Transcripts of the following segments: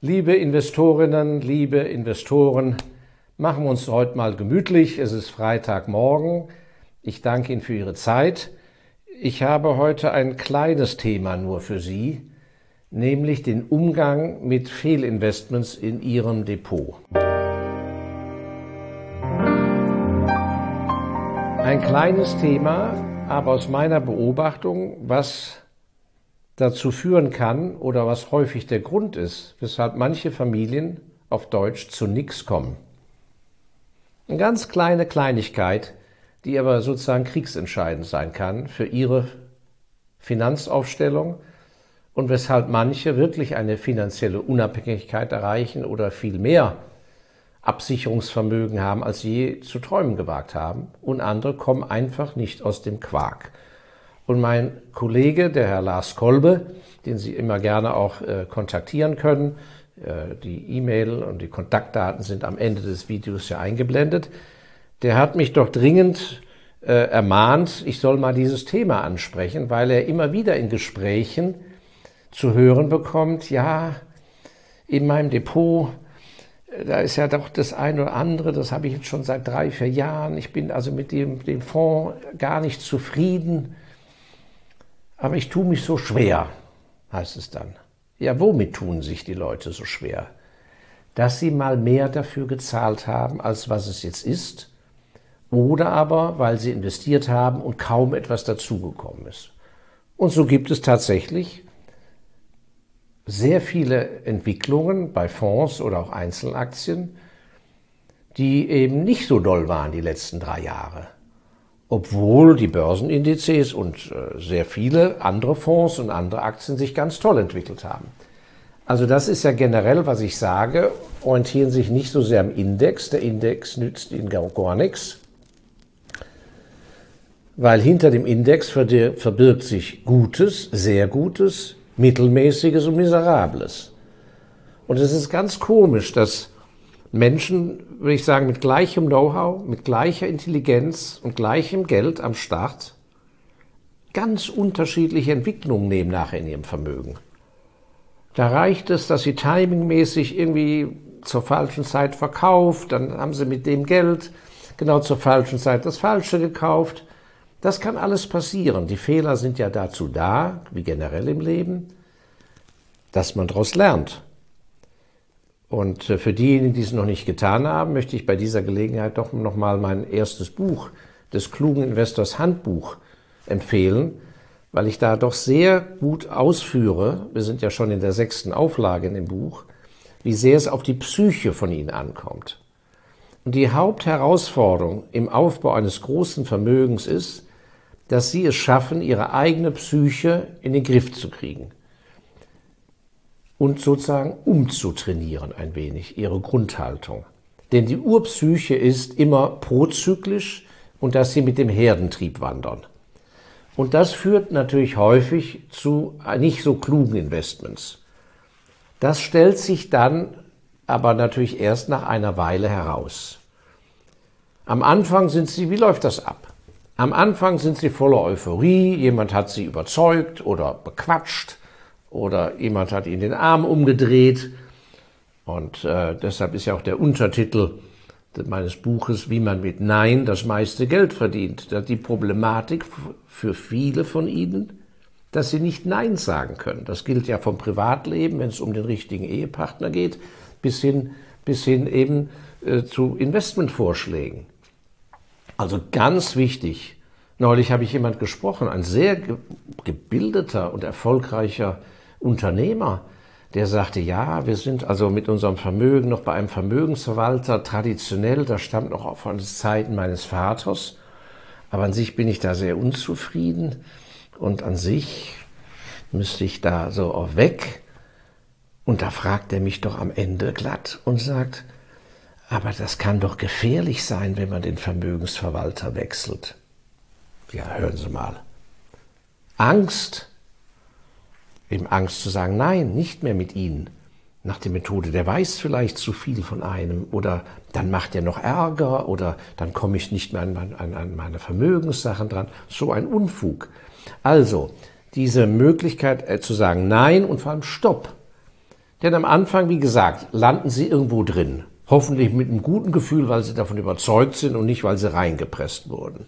Liebe Investorinnen, liebe Investoren, machen wir uns heute mal gemütlich. Es ist Freitagmorgen. Ich danke Ihnen für Ihre Zeit. Ich habe heute ein kleines Thema nur für Sie, nämlich den Umgang mit Fehlinvestments in Ihrem Depot. Ein kleines Thema, aber aus meiner Beobachtung, was dazu führen kann oder was häufig der Grund ist, weshalb manche Familien auf Deutsch zu nichts kommen. Eine ganz kleine Kleinigkeit, die aber sozusagen kriegsentscheidend sein kann für ihre Finanzaufstellung und weshalb manche wirklich eine finanzielle Unabhängigkeit erreichen oder viel mehr Absicherungsvermögen haben, als je zu träumen gewagt haben. Und andere kommen einfach nicht aus dem Quark. Und mein Kollege, der Herr Lars Kolbe, den Sie immer gerne auch äh, kontaktieren können, äh, die E-Mail und die Kontaktdaten sind am Ende des Videos ja eingeblendet, der hat mich doch dringend äh, ermahnt, ich soll mal dieses Thema ansprechen, weil er immer wieder in Gesprächen zu hören bekommt, ja, in meinem Depot, äh, da ist ja doch das eine oder andere, das habe ich jetzt schon seit drei, vier Jahren. Ich bin also mit dem, dem Fonds gar nicht zufrieden. Aber ich tue mich so schwer, heißt es dann. Ja, womit tun sich die Leute so schwer? Dass sie mal mehr dafür gezahlt haben, als was es jetzt ist, oder aber, weil sie investiert haben und kaum etwas dazugekommen ist. Und so gibt es tatsächlich sehr viele Entwicklungen bei Fonds oder auch Einzelaktien, die eben nicht so doll waren die letzten drei Jahre obwohl die Börsenindizes und äh, sehr viele andere Fonds und andere Aktien sich ganz toll entwickelt haben. Also das ist ja generell, was ich sage, orientieren sich nicht so sehr am Index. Der Index nützt ihnen gar, gar nichts, weil hinter dem Index verbirgt sich Gutes, sehr Gutes, Mittelmäßiges und Miserables. Und es ist ganz komisch, dass Menschen, würde ich sagen, mit gleichem Know-how, mit gleicher Intelligenz und gleichem Geld am Start ganz unterschiedliche Entwicklungen nehmen nachher in ihrem Vermögen. Da reicht es, dass sie timingmäßig irgendwie zur falschen Zeit verkauft, dann haben sie mit dem Geld genau zur falschen Zeit das Falsche gekauft. Das kann alles passieren. Die Fehler sind ja dazu da, wie generell im Leben, dass man daraus lernt. Und äh, für diejenigen, die es noch nicht getan haben, möchte ich bei dieser Gelegenheit doch nochmal mein erstes Buch, des klugen Investors Handbuch, empfehlen, weil ich da doch sehr gut ausführe, wir sind ja schon in der sechsten Auflage in dem Buch, wie sehr es auf die Psyche von Ihnen ankommt. Und die Hauptherausforderung im Aufbau eines großen Vermögens ist, dass Sie es schaffen, Ihre eigene Psyche in den Griff zu kriegen und sozusagen umzutrainieren ein wenig, ihre Grundhaltung. Denn die Urpsyche ist immer prozyklisch und dass sie mit dem Herdentrieb wandern. Und das führt natürlich häufig zu nicht so klugen Investments. Das stellt sich dann aber natürlich erst nach einer Weile heraus. Am Anfang sind sie, wie läuft das ab? Am Anfang sind sie voller Euphorie, jemand hat sie überzeugt oder bequatscht, oder jemand hat ihn den Arm umgedreht. Und äh, deshalb ist ja auch der Untertitel meines Buches, wie man mit Nein das meiste Geld verdient. Die Problematik für viele von Ihnen, dass sie nicht Nein sagen können. Das gilt ja vom Privatleben, wenn es um den richtigen Ehepartner geht, bis hin, bis hin eben äh, zu Investmentvorschlägen. Also ganz wichtig. Neulich habe ich jemand gesprochen, ein sehr gebildeter und erfolgreicher Unternehmer, der sagte, ja, wir sind also mit unserem Vermögen noch bei einem Vermögensverwalter traditionell, das stammt noch von Zeiten meines Vaters, aber an sich bin ich da sehr unzufrieden und an sich müsste ich da so auch weg. Und da fragt er mich doch am Ende glatt und sagt, aber das kann doch gefährlich sein, wenn man den Vermögensverwalter wechselt. Ja, hören Sie mal. Angst Eben Angst zu sagen, nein, nicht mehr mit ihnen. Nach der Methode, der weiß vielleicht zu viel von einem oder dann macht er noch Ärger oder dann komme ich nicht mehr an, an, an meine Vermögenssachen dran. So ein Unfug. Also, diese Möglichkeit äh, zu sagen Nein und vor allem Stopp, Denn am Anfang, wie gesagt, landen Sie irgendwo drin. Hoffentlich mit einem guten Gefühl, weil Sie davon überzeugt sind und nicht, weil Sie reingepresst wurden.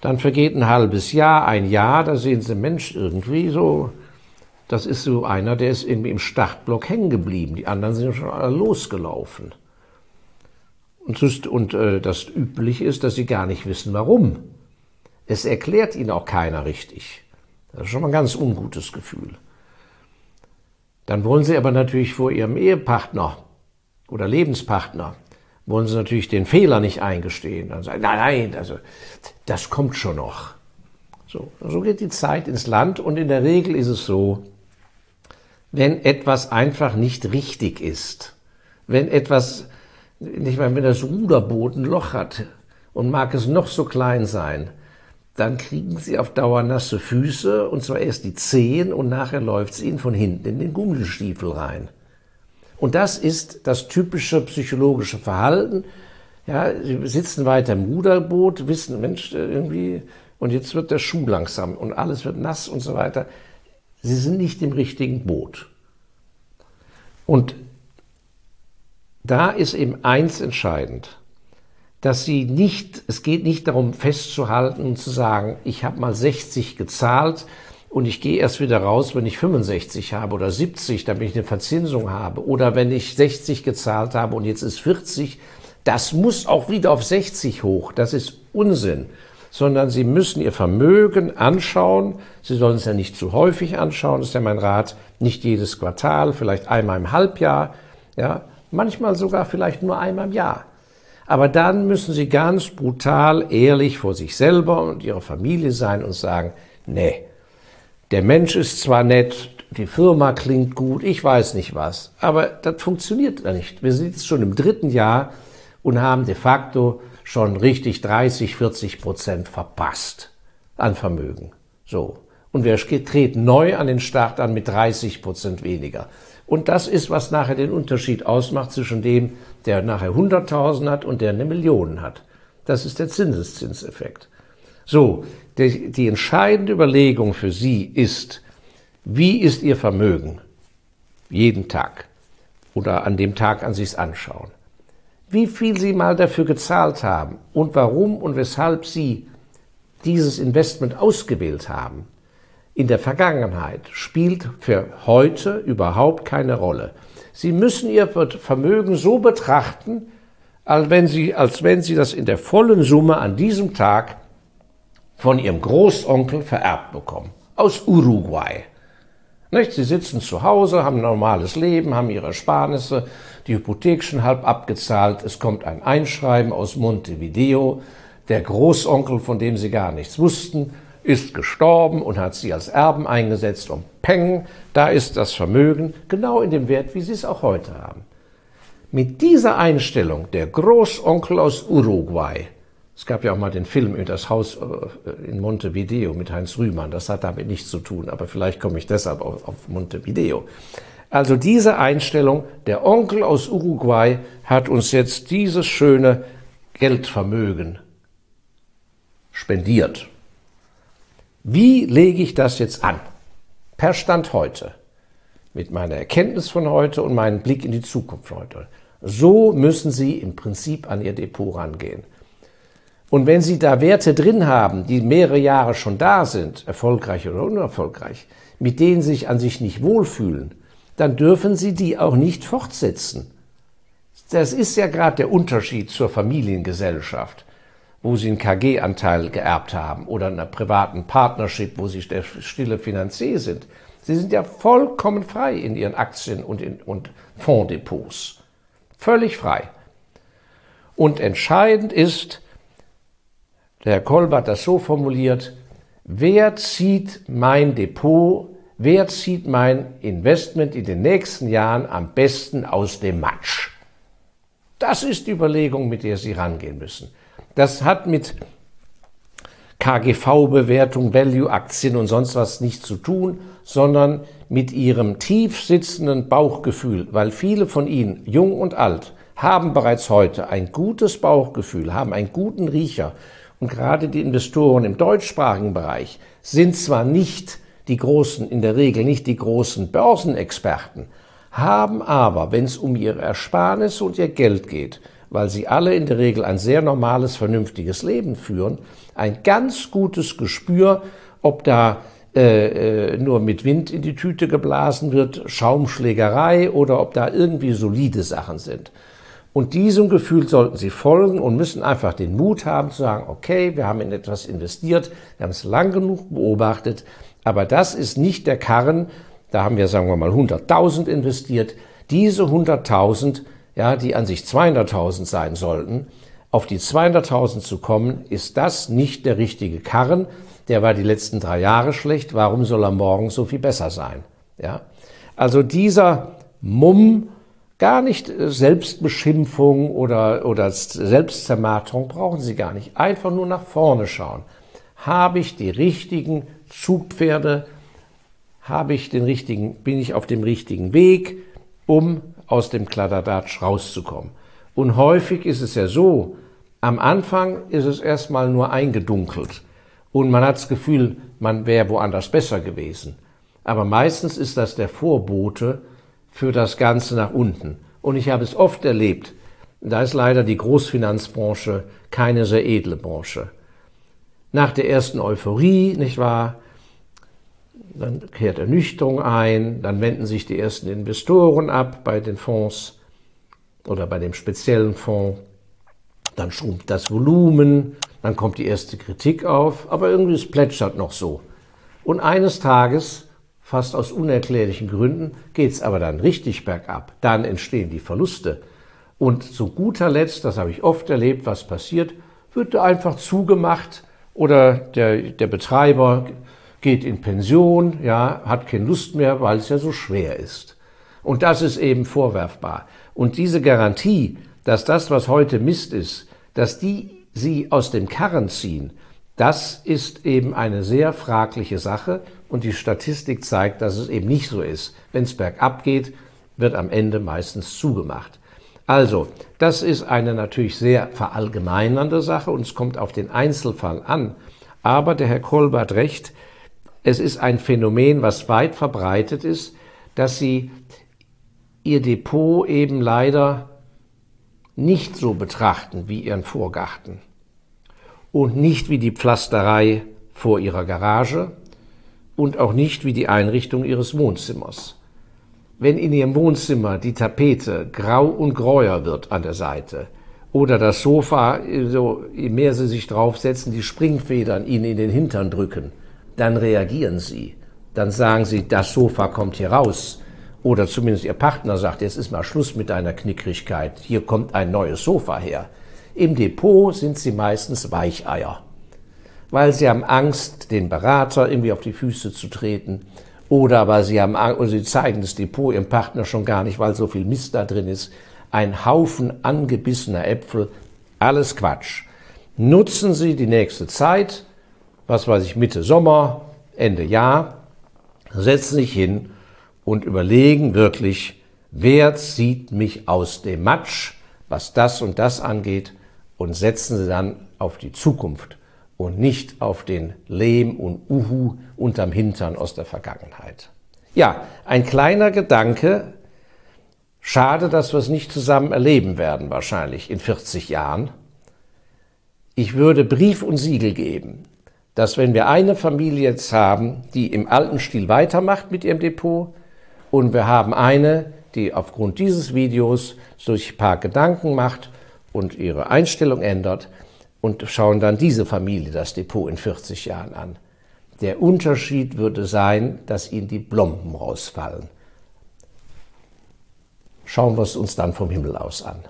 Dann vergeht ein halbes Jahr, ein Jahr, da sehen Sie, Mensch, irgendwie so, das ist so einer, der ist irgendwie im Startblock hängen geblieben. Die anderen sind schon alle losgelaufen. Und, das, und äh, das Übliche ist, dass sie gar nicht wissen, warum. Es erklärt ihnen auch keiner richtig. Das ist schon mal ein ganz ungutes Gefühl. Dann wollen sie aber natürlich vor ihrem Ehepartner oder Lebenspartner, wollen sie natürlich den Fehler nicht eingestehen. Dann sagen, nein, nein, also, das kommt schon noch. So, so geht die Zeit ins Land und in der Regel ist es so, wenn etwas einfach nicht richtig ist, wenn etwas nicht mal wenn das Ruderboot ein Loch hat und mag es noch so klein sein, dann kriegen sie auf Dauer nasse Füße und zwar erst die Zehen und nachher läuft es ihnen von hinten in den Gummistiefel rein. Und das ist das typische psychologische Verhalten. Ja, sie sitzen weiter im Ruderboot, wissen, Mensch, irgendwie, und jetzt wird der Schuh langsam und alles wird nass und so weiter. Sie sind nicht im richtigen Boot. Und da ist eben eins entscheidend, dass sie nicht, es geht nicht darum festzuhalten und zu sagen, ich habe mal 60 gezahlt und ich gehe erst wieder raus, wenn ich 65 habe oder 70, damit ich eine Verzinsung habe. Oder wenn ich 60 gezahlt habe und jetzt ist 40, das muss auch wieder auf 60 hoch. Das ist Unsinn. Sondern Sie müssen Ihr Vermögen anschauen. Sie sollen es ja nicht zu häufig anschauen. Das ist ja mein Rat. Nicht jedes Quartal, vielleicht einmal im Halbjahr. Ja, manchmal sogar vielleicht nur einmal im Jahr. Aber dann müssen Sie ganz brutal ehrlich vor sich selber und Ihrer Familie sein und sagen, nee, der Mensch ist zwar nett, die Firma klingt gut, ich weiß nicht was, aber das funktioniert nicht. Wir sind jetzt schon im dritten Jahr und haben de facto schon richtig 30, 40 Prozent verpasst an Vermögen. So. Und wir treten neu an den Start an mit 30 Prozent weniger. Und das ist, was nachher den Unterschied ausmacht zwischen dem, der nachher 100.000 hat und der eine Million hat. Das ist der Zinseszinseffekt. So, die, die entscheidende Überlegung für Sie ist, wie ist Ihr Vermögen? Jeden Tag. Oder an dem Tag, an es anschauen. Wie viel Sie mal dafür gezahlt haben und warum und weshalb Sie dieses Investment ausgewählt haben in der Vergangenheit spielt für heute überhaupt keine Rolle. Sie müssen Ihr Vermögen so betrachten, als wenn Sie, als wenn Sie das in der vollen Summe an diesem Tag von Ihrem Großonkel vererbt bekommen. Aus Uruguay. Nicht? Sie sitzen zu Hause, haben ein normales Leben, haben ihre Ersparnisse, die Hypothek schon halb abgezahlt, es kommt ein Einschreiben aus Montevideo, der Großonkel, von dem Sie gar nichts wussten, ist gestorben und hat sie als Erben eingesetzt und peng, da ist das Vermögen genau in dem Wert, wie sie es auch heute haben. Mit dieser Einstellung, der Großonkel aus Uruguay, es gab ja auch mal den Film über das Haus äh, in Montevideo mit Heinz Rühmann, das hat damit nichts zu tun, aber vielleicht komme ich deshalb auf Montevideo. Also diese Einstellung, der Onkel aus Uruguay hat uns jetzt dieses schöne Geldvermögen spendiert. Wie lege ich das jetzt an? Per Stand heute. Mit meiner Erkenntnis von heute und meinem Blick in die Zukunft heute. So müssen Sie im Prinzip an Ihr Depot rangehen. Und wenn Sie da Werte drin haben, die mehrere Jahre schon da sind, erfolgreich oder unerfolgreich, mit denen Sie sich an sich nicht wohlfühlen, dann dürfen Sie die auch nicht fortsetzen. Das ist ja gerade der Unterschied zur Familiengesellschaft wo sie einen KG-Anteil geerbt haben oder einer privaten Partnership, wo sie der stille Finanzier sind. Sie sind ja vollkommen frei in ihren Aktien und, in, und Fonddepots. Völlig frei. Und entscheidend ist, der Herr Kolb hat das so formuliert, wer zieht mein Depot, wer zieht mein Investment in den nächsten Jahren am besten aus dem Matsch? Das ist die Überlegung, mit der Sie rangehen müssen. Das hat mit KGV-Bewertung, Value-Aktien und sonst was nichts zu tun, sondern mit ihrem tief sitzenden Bauchgefühl, weil viele von ihnen, jung und alt, haben bereits heute ein gutes Bauchgefühl, haben einen guten Riecher. Und gerade die Investoren im deutschsprachigen Bereich sind zwar nicht die großen, in der Regel nicht die großen Börsenexperten, haben aber, wenn es um ihre Ersparnisse und ihr Geld geht, weil sie alle in der Regel ein sehr normales, vernünftiges Leben führen, ein ganz gutes Gespür, ob da äh, äh, nur mit Wind in die Tüte geblasen wird, Schaumschlägerei oder ob da irgendwie solide Sachen sind. Und diesem Gefühl sollten Sie folgen und müssen einfach den Mut haben zu sagen, okay, wir haben in etwas investiert, wir haben es lang genug beobachtet, aber das ist nicht der Karren, da haben wir, sagen wir mal, 100.000 investiert. Diese 100.000, ja, die an sich 200.000 sein sollten, auf die 200.000 zu kommen, ist das nicht der richtige Karren. Der war die letzten drei Jahre schlecht. Warum soll er morgen so viel besser sein? Ja. Also dieser Mumm, gar nicht Selbstbeschimpfung oder, oder Selbstzermarterung brauchen Sie gar nicht. Einfach nur nach vorne schauen. Habe ich die richtigen Zugpferde? habe ich den richtigen, bin ich auf dem richtigen Weg, um aus dem Kladderadatsch rauszukommen. Und häufig ist es ja so, am Anfang ist es erstmal nur eingedunkelt und man hat das Gefühl, man wäre woanders besser gewesen. Aber meistens ist das der Vorbote für das Ganze nach unten. Und ich habe es oft erlebt, da ist leider die Großfinanzbranche keine sehr edle Branche. Nach der ersten Euphorie, nicht wahr, dann kehrt Ernüchterung ein, dann wenden sich die ersten Investoren ab bei den Fonds oder bei dem speziellen Fonds, dann schrumpft das Volumen, dann kommt die erste Kritik auf, aber irgendwie es plätschert noch so. Und eines Tages, fast aus unerklärlichen Gründen, geht es aber dann richtig bergab. Dann entstehen die Verluste. Und zu guter Letzt, das habe ich oft erlebt, was passiert, wird einfach zugemacht oder der, der Betreiber geht in Pension, ja, hat keine Lust mehr, weil es ja so schwer ist. Und das ist eben vorwerfbar. Und diese Garantie, dass das, was heute Mist ist, dass die sie aus dem Karren ziehen, das ist eben eine sehr fragliche Sache und die Statistik zeigt, dass es eben nicht so ist. Wenn es bergab geht, wird am Ende meistens zugemacht. Also, das ist eine natürlich sehr verallgemeinernde Sache und es kommt auf den Einzelfall an. Aber der Herr Kolb hat recht, es ist ein Phänomen, was weit verbreitet ist, dass sie ihr Depot eben leider nicht so betrachten wie ihren Vorgarten und nicht wie die Pflasterei vor ihrer Garage und auch nicht wie die Einrichtung ihres Wohnzimmers. Wenn in ihrem Wohnzimmer die Tapete grau und gräuer wird an der Seite oder das Sofa, so, je mehr sie sich draufsetzen, die Springfedern ihnen in den Hintern drücken, dann reagieren sie. Dann sagen sie, das Sofa kommt hier raus. Oder zumindest ihr Partner sagt, jetzt ist mal Schluss mit deiner Knickrigkeit, hier kommt ein neues Sofa her. Im Depot sind sie meistens Weicheier, weil sie haben Angst, den Berater irgendwie auf die Füße zu treten. Oder weil sie haben Angst, oder sie zeigen das Depot ihrem Partner schon gar nicht, weil so viel Mist da drin ist. Ein Haufen angebissener Äpfel, alles Quatsch. Nutzen Sie die nächste Zeit, was weiß ich, Mitte Sommer, Ende Jahr, setzen sich hin und überlegen wirklich, wer zieht mich aus dem Matsch, was das und das angeht, und setzen sie dann auf die Zukunft und nicht auf den Lehm und Uhu unterm Hintern aus der Vergangenheit. Ja, ein kleiner Gedanke. Schade, dass wir es nicht zusammen erleben werden, wahrscheinlich in 40 Jahren. Ich würde Brief und Siegel geben, dass wenn wir eine Familie jetzt haben, die im alten Stil weitermacht mit ihrem Depot und wir haben eine, die aufgrund dieses Videos sich ein paar Gedanken macht und ihre Einstellung ändert und schauen dann diese Familie das Depot in 40 Jahren an. Der Unterschied würde sein, dass ihnen die Blomben rausfallen. Schauen wir es uns dann vom Himmel aus an.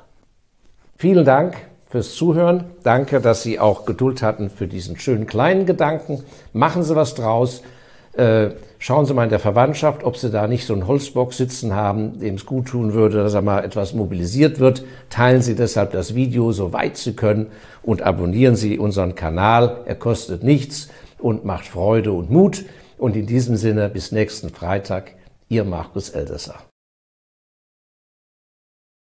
Vielen Dank fürs Zuhören. Danke, dass Sie auch Geduld hatten für diesen schönen kleinen Gedanken. Machen Sie was draus. Äh, schauen Sie mal in der Verwandtschaft, ob Sie da nicht so einen Holzbock sitzen haben, dem es gut tun würde, dass er mal etwas mobilisiert wird. Teilen Sie deshalb das Video so weit Sie können und abonnieren Sie unseren Kanal. Er kostet nichts und macht Freude und Mut. Und in diesem Sinne bis nächsten Freitag, Ihr Markus Eldesser.